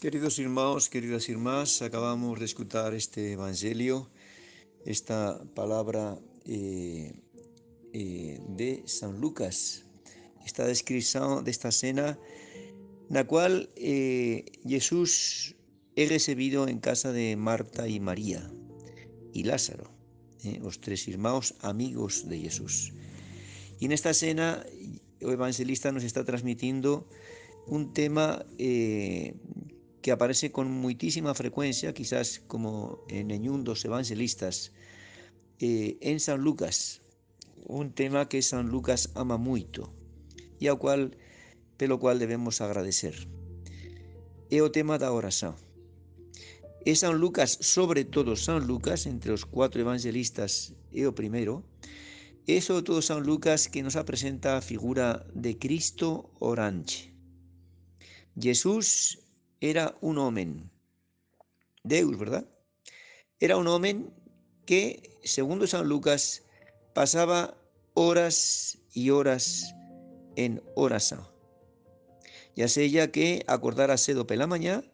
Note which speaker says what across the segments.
Speaker 1: Queridos irmãos, queridas irmãs, acabamos de escuchar este evangelio, esta palabra eh, eh, de San Lucas, esta descripción de esta cena, la cual eh, Jesús es recibido en casa de Marta y María y Lázaro, los tres hermanos amigos de Jesús. Y en esta cena, el evangelista nos está transmitiendo un tema que aparece con muchísima frecuencia, quizás como en dos evangelistas, eh, en San Lucas, un tema que San Lucas ama mucho y al cual, pelo cual debemos agradecer. Es el tema da oración. Es San Lucas, sobre todo San Lucas, entre los cuatro evangelistas, es el primero, es sobre todo San Lucas que nos presenta la figura de Cristo orante. Jesús era un hombre, Deus, ¿verdad? Era un hombre que, segundo San Lucas, pasaba horas y horas en oración. Ya sea que acordara cedo pela mañana,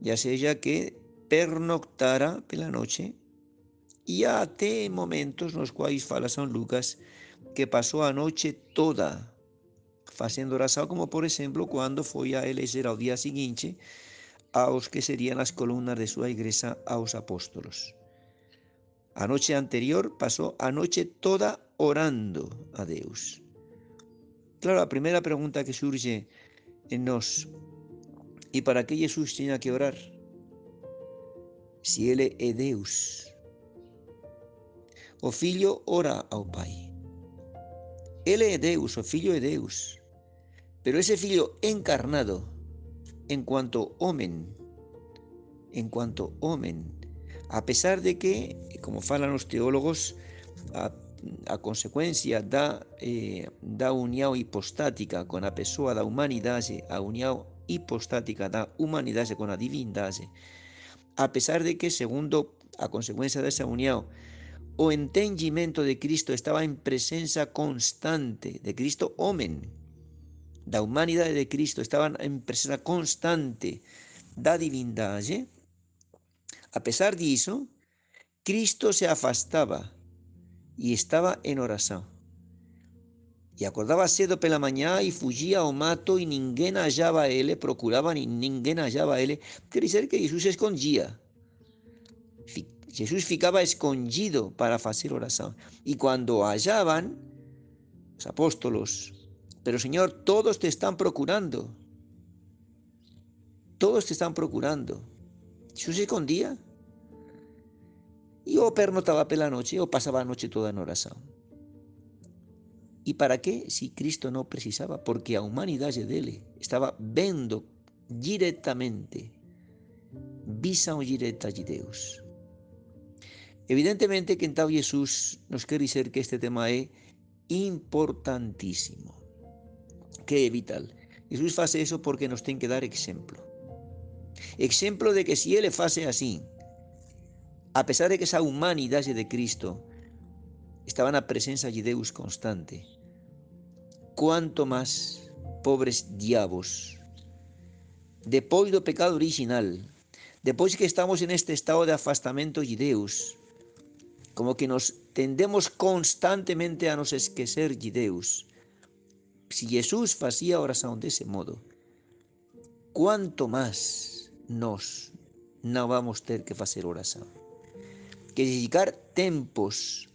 Speaker 1: ya sea que pernoctara pela noche, y hasta momentos los cuales fala San Lucas que pasó a noche toda haciendo oración, como por ejemplo cuando fue a eleger al día siguiente a los que serían las columnas de su iglesia, a los apóstolos. Anoche anterior pasó anoche toda orando a Dios. Claro, la primera pregunta que surge en nos, ¿y para qué Jesús tenía que orar? Si Él es Dios. O Filho ora al Pai. Él es Deus, o Filho es Deus. Pero ese Filho encarnado, en cuanto hombre, en cuanto hombre, a pesar de que, como falan los teólogos, a, consecuencia da, eh, da unión hipostática con la persona da humanidade, a unión hipostática da humanidade con la divindade, a pesar de que, segundo a consecuencia de esa unión, o entendimiento de Cristo estaba en presencia constante de Cristo hombre, la humanidad de Cristo estaban en presencia constante da divindade, a pesar de eso, Cristo se afastaba y estaba en oración. Y acordaba cedo pela mañana y fugía ao mato y ninguém hallaba a él, procuraba y ninguém hallaba a él. Quiere decir que Jesús se escondía. Jesús ficaba escondido para hacer oración. Y cuando hallaban, los apóstolos, pero Señor, todos te están procurando. Todos te están procurando. Jesús se escondía. Y o pernotaba pela noche o pasaba la noche toda en oración. ¿Y para qué si Cristo no precisaba? Porque a humanidad de él estaba viendo directamente, visão direta de Deus. Evidentemente que en tal Jesús nos quiere decir que este tema es importantísimo que é vital. Jesús hace eso porque nos tiene que dar ejemplo. Ejemplo de que si Él hace así, a pesar de que esa humanidad de Cristo estaba en la presencia de Deus constante, cuanto más pobres diabos, después del pecado original, después que estamos en este estado de afastamiento de Deus, como que nos tendemos constantemente a nos esquecer de Deus, si Jesús hacía oración de ese modo, ¿cuánto más nos no vamos a tener que hacer oración? Que dedicar tempos,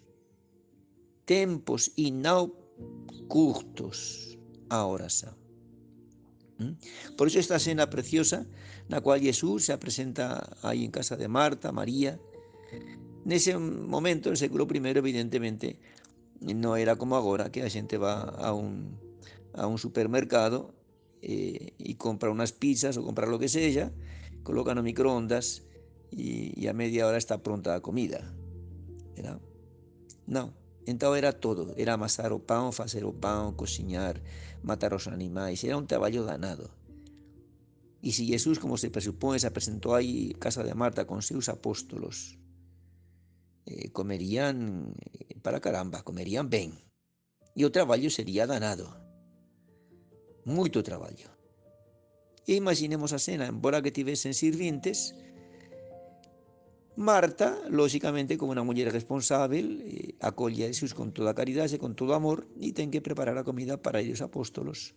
Speaker 1: tempos y no curtos a oración. ¿Mm? Por eso esta escena preciosa, la cual Jesús se presenta ahí en casa de Marta, María, en ese momento, en el século I, evidentemente, no era como ahora, que la gente va a un a un supermercado eh, y compra unas pizzas o compra lo que sea, colocan a microondas y, a media hora está pronta la comida. No, entonces era todo, era amasar o pan, hacer o pan, cocinar, matar los animales, era un trabajo danado. Y si Jesús, como se presupone, se presentó ahí en casa de Marta con sus apóstolos, eh, comerían eh, para caramba, comerían bien. Y el trabajo sería danado mucho trabajo. E imaginemos a cena, embora que tivesen sirvientes, Marta, lógicamente, como una mujer responsable, eh, acolle a Jesús con toda caridad y con todo amor y ten que preparar la comida para ellos apóstolos.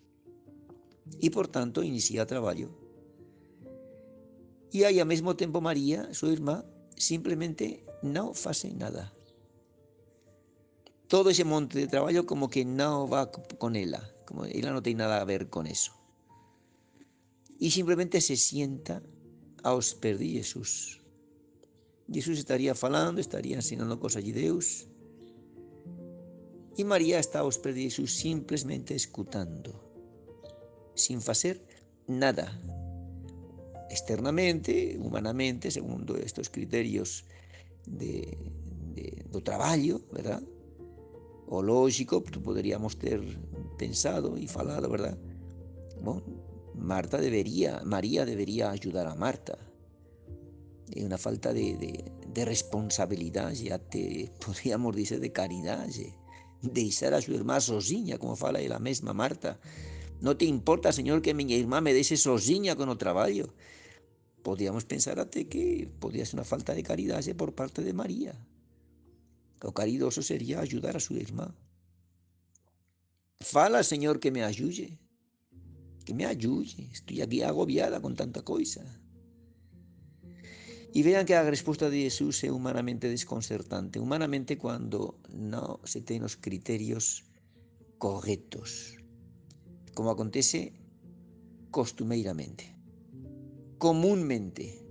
Speaker 1: Y por tanto inicia trabajo. Y ahí al mismo tiempo María, su hermana, simplemente no hace nada. Todo ese monte de trabajo como que no va con ella, como ella no tiene nada a ver con eso. Y simplemente se sienta a os de Jesús. Jesús estaría falando, estaría enseñando cosas de Dios. Y María está aos de Jesús simplemente escuchando, sin hacer nada. Externamente, humanamente, según estos criterios de, de, verdad? O lógico, podríamos ter pensado y falado, verdad? Bueno, Marta debería, María debería ayudar a Marta. Es una falta de, de, de responsabilidad, ya te podríamos decir de caridad, de estar a su hermana sozinha, como fala la misma Marta. No te importa, Señor, que mi hermana me deje sozinha con el trabajo. Podríamos pensar até que podría ser una falta de caridad por parte de María. Lo caridoso sería ayudar a su hermana. Fala, Señor, que me ayude que me ayude, estoy aquí agobiada con tanta cosa. Y vean que la respuesta de Jesús es humanamente desconcertante, humanamente cuando no se tienen los criterios correctos, como acontece costumeiramente, comúnmente,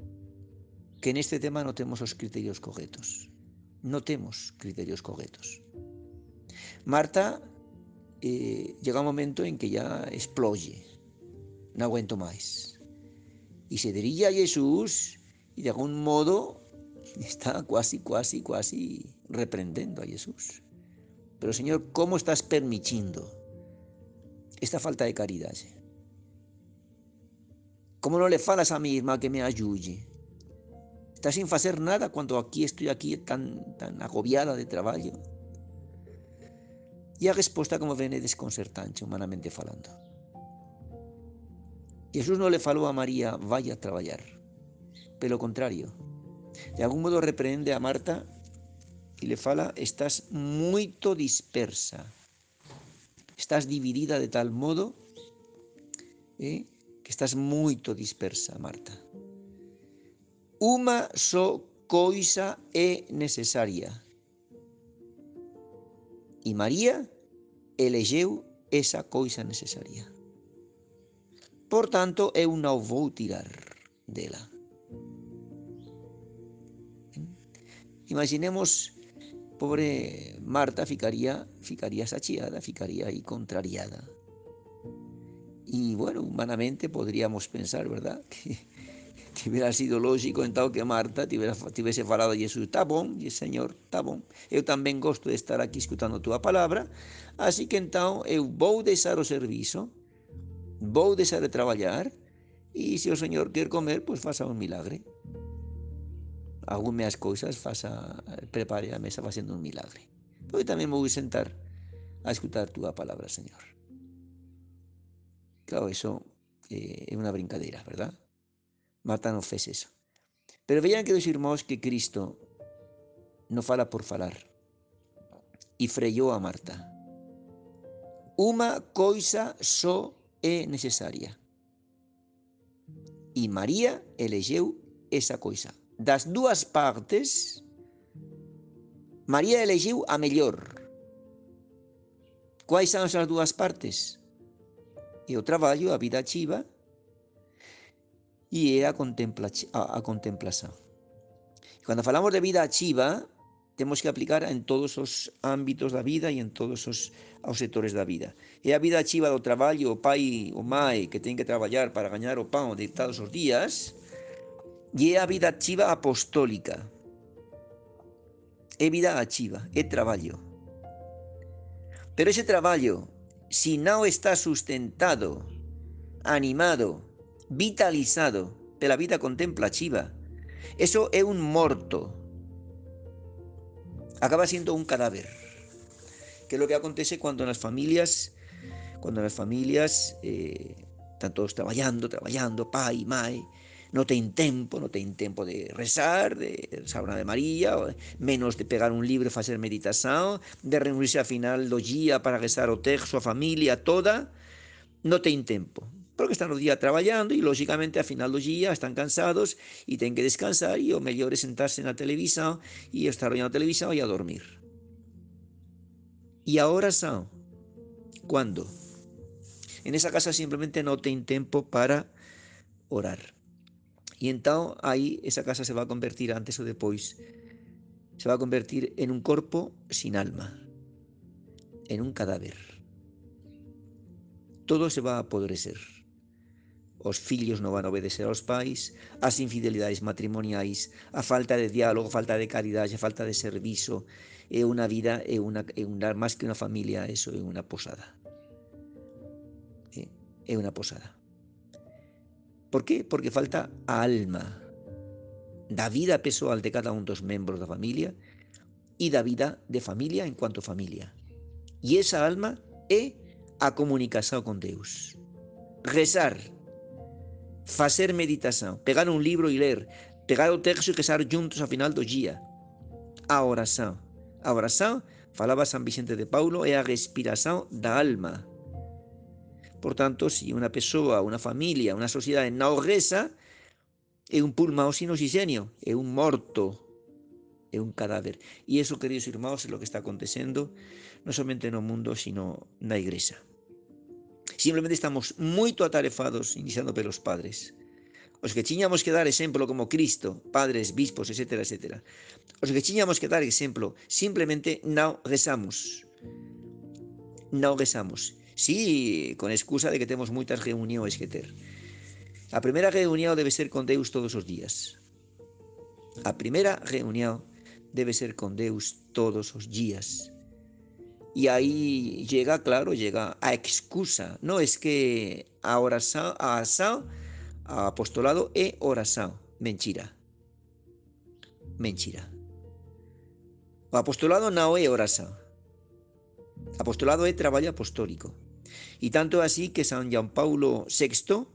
Speaker 1: que en este tema no tenemos los criterios correctos, no tenemos criterios correctos. Marta eh, llega un momento en que ya explode, no aguento más. Y se dirige a Jesús y de algún modo está casi, casi, casi reprendiendo a Jesús. Pero Señor, ¿cómo estás permitiendo esta falta de caridad? ¿Cómo no le falas a mi hermana que me ayude? Está sin hacer nada cuando aquí estoy aquí tan, tan agobiada de trabajo. Y a respuesta como viene desconcertante, humanamente falando. Jesús no le faló a María, vaya a trabajar. Pero lo contrario, de algún modo reprende a Marta y le fala, estás muy dispersa, estás dividida de tal modo eh, que estás muy dispersa, Marta. Uma so coisa é necesaria. Y María elegeu esa coisa. Por tanto, eu non vou tirar dela. Imaginemos, pobre Marta ficaría, ficaría saciada, ficaría ahí contrariada. Y bueno, humanamente podríamos pensar, ¿verdad? Que, hubiera sido lógico entonces que Marta hubiese falado a Jesús, está bom, y Señor, está bom. Eu tamén gosto de estar aquí escutando tua palabra, así que então eu vou deixar o serviço, vou deixar de trabalhar e se o Señor quer comer, pois faça un milagre. Algume as cousas, faça, prepare a mesa facendo un milagre. Pois tamén vou sentar a escutar túa palabra, Señor. Claro, eso eh, é unha brincadeira, verdad? Fez eso. Pero vean que dos irmãos que Cristo non fala por falar e frellou a Marta. Uma coisa só é necesaria. E María elegeu esa coisa. Das dúas partes, María elegeu a mellor. Quais são as dúas partes? É o traballo, a vida ativa e é a, contempla, a, a contemplação. Falamos de vida ativa, temos que aplicar en todos os ámbitos da vida e en todos os, os sectores da vida. E a vida achiva do traballo, o pai, o mai, que ten que traballar para gañar o pão de todos os días, e é a vida achiva apostólica. É vida achiva, é traballo. Pero ese traballo, si non está sustentado, animado, vitalizado pela vida contemplativa, eso é un morto, acaba siendo un cadáver. Que es lo que acontece cuando en las familias, cuando las familias eh, Están todos trabajando, trabajando, pai, mai. No ten tempo, no ten tempo de rezar, de una de María, menos de pegar un libro e facer meditación, de reunirse a final do día para rezar o texto, a familia toda. No ten tempo porque están o día traballando e lógicamente a final do día están cansados e ten que descansar e o mellor é sentarse na televisión e estar olhando a televisión e a dormir. E a oración, cando? En esa casa simplemente non ten tempo para orar. E entón aí esa casa se va a convertir antes ou depois se va a convertir en un corpo sin alma, en un cadáver. Todo se va a apodrecer os fillos non van a obedecer aos pais, as infidelidades matrimoniais, a falta de diálogo, a falta de caridade, a falta de servizo, é unha vida, é unha, é unha máis que unha familia, eso é unha posada. É, é unha posada. Por qué? Porque falta a alma da vida pessoal de cada un dos membros da familia e da vida de familia en cuanto familia. E esa alma é a comunicación con Deus. Rezar, facer meditación, pegar un libro e ler, pegar o texto e rezar juntos ao final do día. A oración. A oración, falaba San Vicente de Paulo, é a respiración da alma. Por tanto, se si unha persoa, unha familia, unha sociedade non reza, é un pulmão sin oxígeno, é un morto, é un cadáver. E iso, queridos irmãos, é o que está acontecendo non somente no mundo, sino na igreja. Simplemente estamos moito atarefados, iniciando pelos padres. Os que tiñamos que dar exemplo como Cristo, padres, bispos, etc, etc. Os que tiñamos que dar exemplo, simplemente non rezamos. Non rezamos. Sí, con excusa de que temos moitas reunións que ter. A primeira reunión debe ser con Deus todos os días. A primeira reunión debe ser con Deus todos os días. Y ahí llega, claro, llega a excusa. No es que a oración, a asao, apostolado e oración. Mentira. Mentira. Apostolado no é oración. Apostolado é traballo apostólico. Y tanto así que San Juan Paulo VI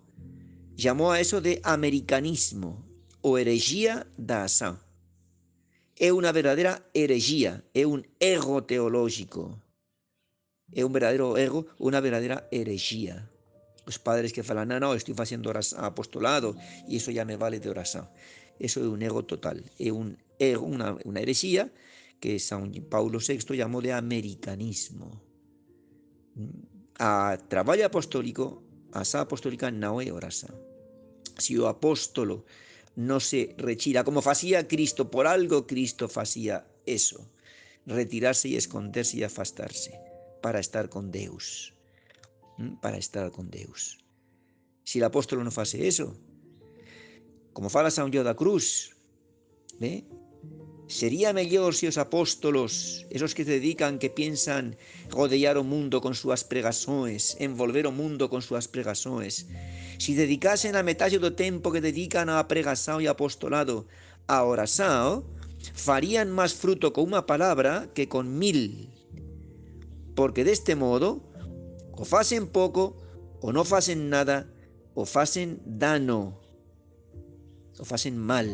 Speaker 1: llamó a eso de americanismo o herejía da ação. É unha verdadeira herejía, é un ego teológico é un verdadeiro ego, unha verdadeira herexía. Os padres que falan, non, non, estou facendo apostolado e iso ya me vale de oración. Eso é un ego total, é un ego, unha, unha herexía que San Paulo VI llamou de americanismo. A traballo apostólico, a sa apostólica non é oración. Se o apóstolo non se rechira, como facía Cristo, por algo Cristo facía eso, retirarse e esconderse e afastarse para estar con Deus. Para estar con Deus. Si el apóstolo non fase eso, como fala San Gio da Cruz, ¿ve? Sería mellor se os apóstolos, esos que se dedican, que piensan rodear o mundo con súas pregações, envolver o mundo con súas pregações, si dedicasen a metade do tempo que dedican a pregação e apostolado a oração, farían máis fruto con unha palabra que con mil porque deste modo o facen pouco ou non facen nada o facen dano, o facen mal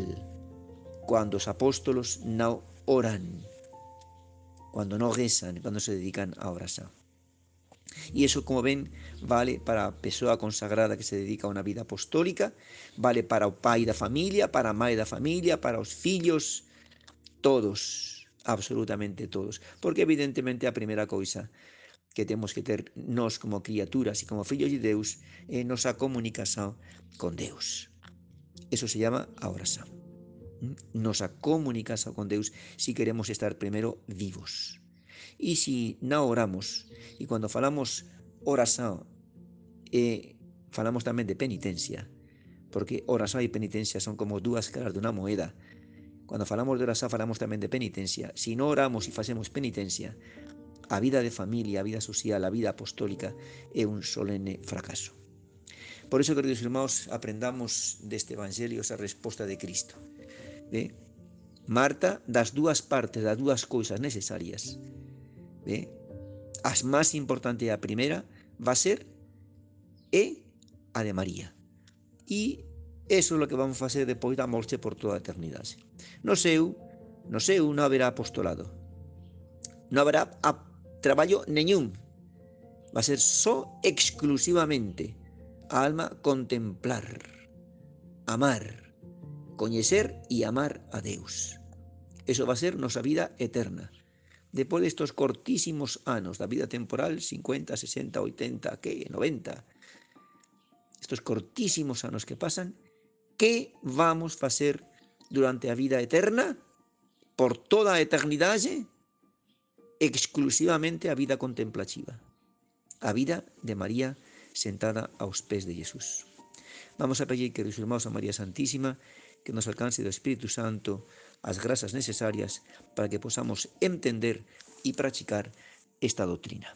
Speaker 1: cando os apóstolos non oran, cando non rezan, cando se dedican a oración. E iso, como ven, vale para a persoa consagrada que se dedica a unha vida apostólica, vale para o pai da familia, para a mãe da familia, para os fillos, todos absolutamente todos. Porque evidentemente a primeira cousa que temos que ter nós como criaturas e como fillos de Deus é nosa comunicación con Deus. Eso se llama a oración. Nosa comunicación con Deus si queremos estar primeiro vivos. E si non oramos, e cando falamos oración, eh, falamos tamén de penitencia, porque oración e penitencia son como dúas caras dunha moeda, Cando falamos de oraxá falamos tamén de penitencia. Se si non oramos e facemos penitencia, a vida de familia, a vida social, a vida apostólica é un solene fracaso. Por iso, queridos irmãos, aprendamos deste Evangelio esa resposta de Cristo. Ve? Marta, das dúas partes, das dúas cousas necesarias, ve? as máis importante a primeira va ser é a de María. E eso é o que vamos facer depois da morte por toda a eternidade. No seu, no seu non haberá apostolado. Non haberá a traballo. Va a ser só exclusivamente a alma contemplar, amar, coñecer e amar a Deus. Eso va a ser nosa vida eterna. Depois destos cortísimos anos da vida temporal, 50, 60, 80, que 90, estos cortísimos anos que pasan, que vamos facer durante a vida eterna, por toda a eternidade, exclusivamente a vida contemplativa, a vida de María sentada aos pés de Jesús. Vamos a pedir que os irmãos a María Santísima que nos alcance do Espírito Santo as grasas necesarias para que posamos entender e practicar esta doutrina.